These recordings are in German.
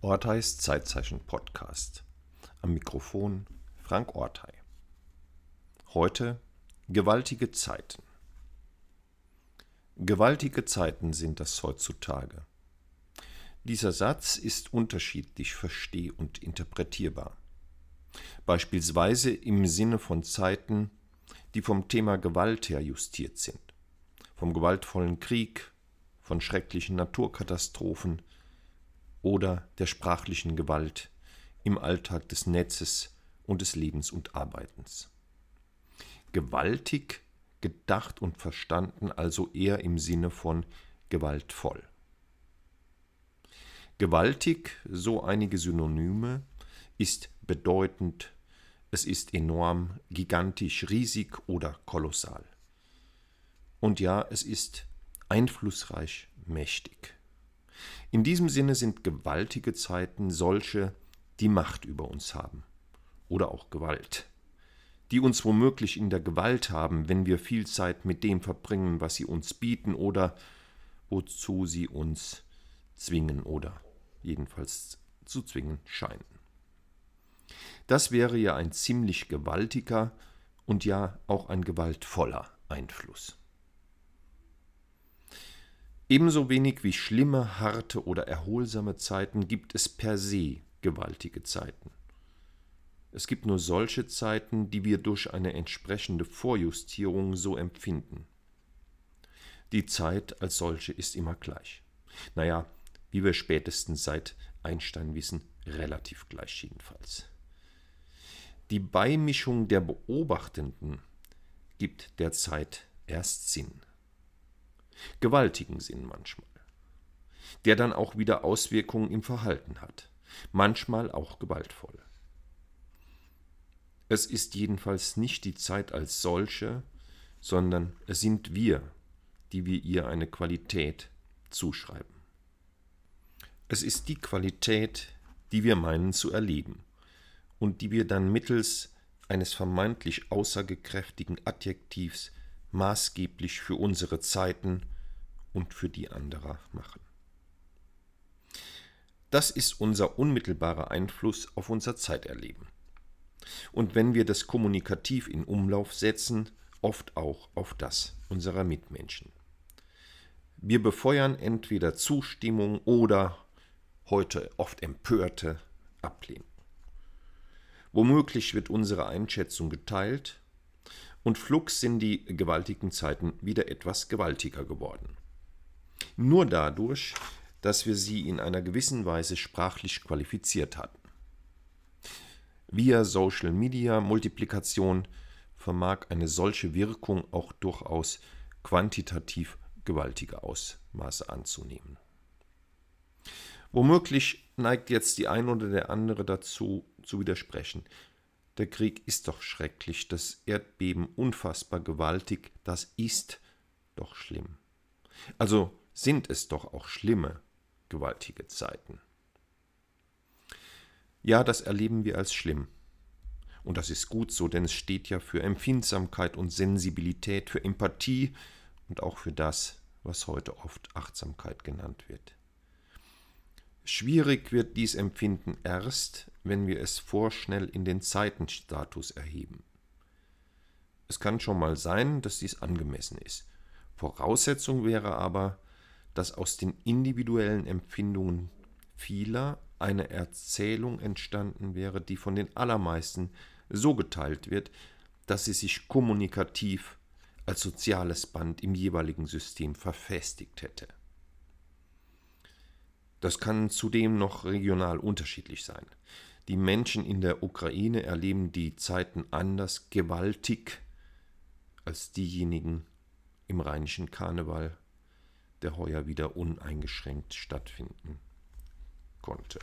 Orteis Zeitzeichen Podcast. Am Mikrofon Frank Ortei. Heute gewaltige Zeiten. Gewaltige Zeiten sind das heutzutage. Dieser Satz ist unterschiedlich versteh- und interpretierbar. Beispielsweise im Sinne von Zeiten, die vom Thema Gewalt her justiert sind, vom gewaltvollen Krieg, von schrecklichen Naturkatastrophen, oder der sprachlichen Gewalt im Alltag des Netzes und des Lebens und Arbeitens. Gewaltig gedacht und verstanden also eher im Sinne von gewaltvoll. Gewaltig, so einige Synonyme, ist bedeutend, es ist enorm, gigantisch, riesig oder kolossal. Und ja, es ist einflussreich, mächtig. In diesem Sinne sind gewaltige Zeiten solche, die Macht über uns haben. Oder auch Gewalt. Die uns womöglich in der Gewalt haben, wenn wir viel Zeit mit dem verbringen, was sie uns bieten oder wozu sie uns zwingen oder jedenfalls zu zwingen scheinen. Das wäre ja ein ziemlich gewaltiger und ja auch ein gewaltvoller Einfluss. Ebenso wenig wie schlimme, harte oder erholsame Zeiten gibt es per se gewaltige Zeiten. Es gibt nur solche Zeiten, die wir durch eine entsprechende Vorjustierung so empfinden. Die Zeit als solche ist immer gleich. Naja, wie wir spätestens seit Einstein wissen, relativ gleich jedenfalls. Die Beimischung der Beobachtenden gibt der Zeit erst Sinn gewaltigen Sinn manchmal, der dann auch wieder Auswirkungen im Verhalten hat, manchmal auch gewaltvoll. Es ist jedenfalls nicht die Zeit als solche, sondern es sind wir, die wir ihr eine Qualität zuschreiben. Es ist die Qualität, die wir meinen zu erleben und die wir dann mittels eines vermeintlich aussagekräftigen Adjektivs maßgeblich für unsere Zeiten und für die anderer machen. Das ist unser unmittelbarer Einfluss auf unser Zeiterleben. Und wenn wir das kommunikativ in Umlauf setzen, oft auch auf das unserer Mitmenschen. Wir befeuern entweder Zustimmung oder heute oft empörte Ablehnung. Womöglich wird unsere Einschätzung geteilt und flugs sind die gewaltigen Zeiten wieder etwas gewaltiger geworden. Nur dadurch, dass wir sie in einer gewissen Weise sprachlich qualifiziert hatten. Via Social Media Multiplikation vermag eine solche Wirkung auch durchaus quantitativ gewaltige Ausmaße anzunehmen. Womöglich neigt jetzt die ein oder der andere dazu zu widersprechen. Der Krieg ist doch schrecklich, das Erdbeben unfassbar gewaltig, das ist doch schlimm. Also sind es doch auch schlimme, gewaltige Zeiten. Ja, das erleben wir als schlimm. Und das ist gut so, denn es steht ja für Empfindsamkeit und Sensibilität, für Empathie und auch für das, was heute oft Achtsamkeit genannt wird. Schwierig wird dies Empfinden erst, wenn wir es vorschnell in den Zeitenstatus erheben. Es kann schon mal sein, dass dies angemessen ist. Voraussetzung wäre aber, dass aus den individuellen Empfindungen vieler eine Erzählung entstanden wäre, die von den allermeisten so geteilt wird, dass sie sich kommunikativ als soziales Band im jeweiligen System verfestigt hätte. Das kann zudem noch regional unterschiedlich sein. Die Menschen in der Ukraine erleben die Zeiten anders gewaltig als diejenigen im rheinischen Karneval, der heuer wieder uneingeschränkt stattfinden konnte.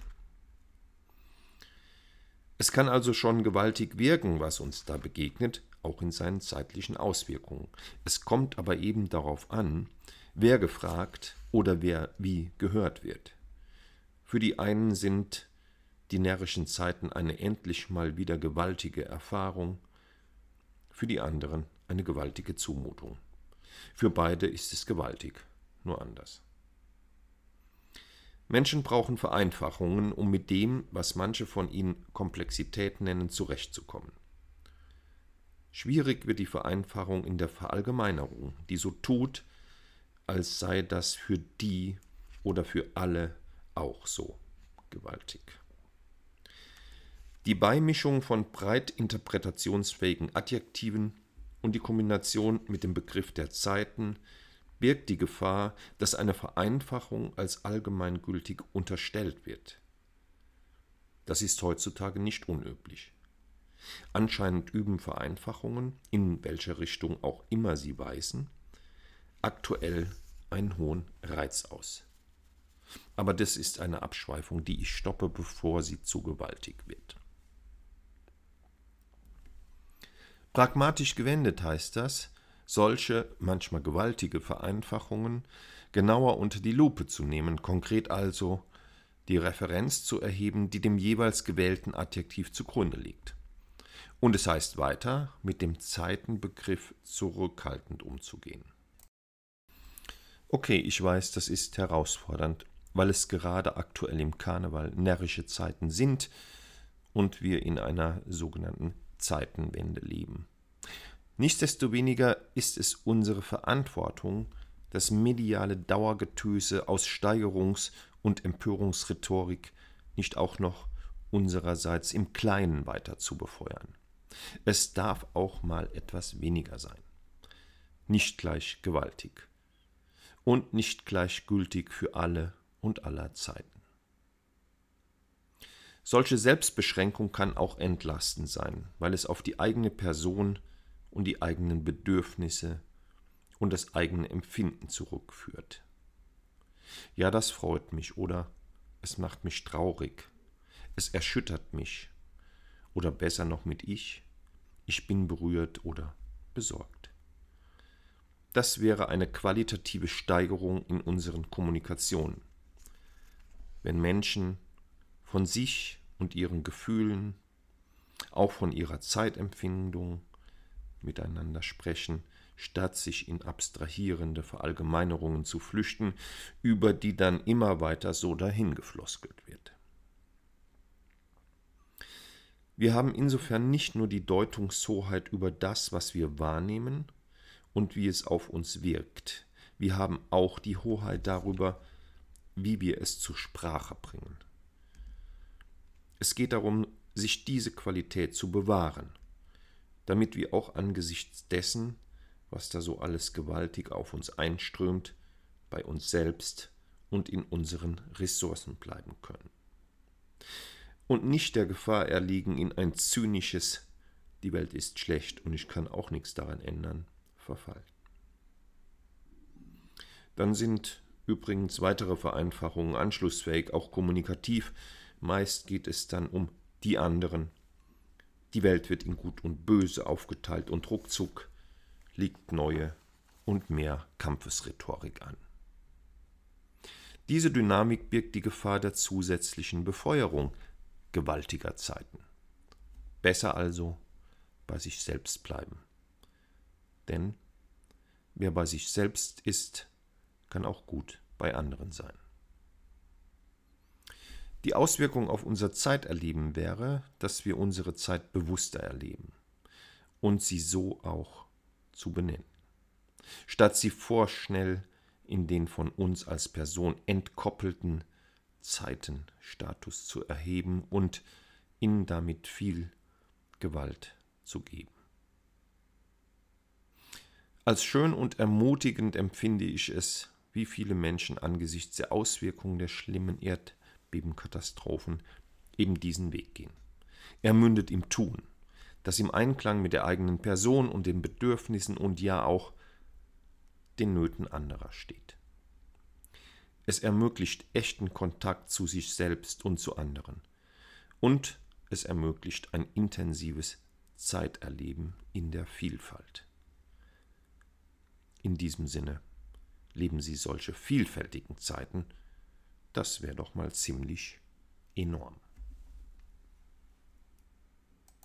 Es kann also schon gewaltig wirken, was uns da begegnet, auch in seinen zeitlichen Auswirkungen. Es kommt aber eben darauf an, wer gefragt oder wer wie gehört wird. Für die einen sind die närrischen Zeiten eine endlich mal wieder gewaltige Erfahrung, für die anderen eine gewaltige Zumutung. Für beide ist es gewaltig, nur anders. Menschen brauchen Vereinfachungen, um mit dem, was manche von ihnen Komplexität nennen, zurechtzukommen. Schwierig wird die Vereinfachung in der Verallgemeinerung, die so tut, als sei das für die oder für alle auch so gewaltig. Die Beimischung von breit interpretationsfähigen Adjektiven und die Kombination mit dem Begriff der Zeiten birgt die Gefahr, dass eine Vereinfachung als allgemeingültig unterstellt wird. Das ist heutzutage nicht unüblich. Anscheinend üben Vereinfachungen, in welche Richtung auch immer sie weisen, aktuell einen hohen Reiz aus. Aber das ist eine Abschweifung, die ich stoppe, bevor sie zu gewaltig wird. Pragmatisch gewendet heißt das, solche, manchmal gewaltige Vereinfachungen genauer unter die Lupe zu nehmen, konkret also die Referenz zu erheben, die dem jeweils gewählten Adjektiv zugrunde liegt. Und es heißt weiter, mit dem Zeitenbegriff zurückhaltend umzugehen. Okay, ich weiß, das ist herausfordernd, weil es gerade aktuell im Karneval närrische Zeiten sind und wir in einer sogenannten Zeitenwende leben. Nichtsdestoweniger ist es unsere Verantwortung, das mediale Dauergetöse aus Steigerungs- und Empörungsrhetorik nicht auch noch unsererseits im Kleinen weiter zu befeuern. Es darf auch mal etwas weniger sein. Nicht gleich gewaltig. Und nicht gleichgültig für alle und aller Zeiten. Solche Selbstbeschränkung kann auch entlastend sein, weil es auf die eigene Person und die eigenen Bedürfnisse und das eigene Empfinden zurückführt. Ja, das freut mich oder es macht mich traurig, es erschüttert mich oder besser noch mit ich, ich bin berührt oder besorgt. Das wäre eine qualitative Steigerung in unseren Kommunikationen. Wenn Menschen von sich und ihren Gefühlen, auch von ihrer Zeitempfindung miteinander sprechen, statt sich in abstrahierende Verallgemeinerungen zu flüchten, über die dann immer weiter so dahingefloskelt wird. Wir haben insofern nicht nur die Deutungshoheit über das, was wir wahrnehmen und wie es auf uns wirkt, wir haben auch die Hoheit darüber, wie wir es zur Sprache bringen. Es geht darum, sich diese Qualität zu bewahren damit wir auch angesichts dessen, was da so alles gewaltig auf uns einströmt, bei uns selbst und in unseren Ressourcen bleiben können. Und nicht der Gefahr erliegen in ein zynisches Die Welt ist schlecht und ich kann auch nichts daran ändern, verfallen. Dann sind übrigens weitere Vereinfachungen anschlussfähig, auch kommunikativ. Meist geht es dann um die anderen die Welt wird in Gut und Böse aufgeteilt und ruckzuck liegt neue und mehr Kampfesrhetorik an. Diese Dynamik birgt die Gefahr der zusätzlichen Befeuerung gewaltiger Zeiten. Besser also bei sich selbst bleiben. Denn wer bei sich selbst ist, kann auch gut bei anderen sein. Die Auswirkung auf unser Zeiterleben wäre, dass wir unsere Zeit bewusster erleben und sie so auch zu benennen, statt sie vorschnell in den von uns als Person entkoppelten Zeitenstatus zu erheben und ihnen damit viel Gewalt zu geben. Als schön und ermutigend empfinde ich es, wie viele Menschen angesichts der Auswirkungen der schlimmen Erd Erdbebenkatastrophen eben diesen Weg gehen. Er mündet im Tun, das im Einklang mit der eigenen Person und den Bedürfnissen und ja auch den Nöten anderer steht. Es ermöglicht echten Kontakt zu sich selbst und zu anderen. Und es ermöglicht ein intensives Zeiterleben in der Vielfalt. In diesem Sinne leben Sie solche vielfältigen Zeiten das wäre doch mal ziemlich enorm.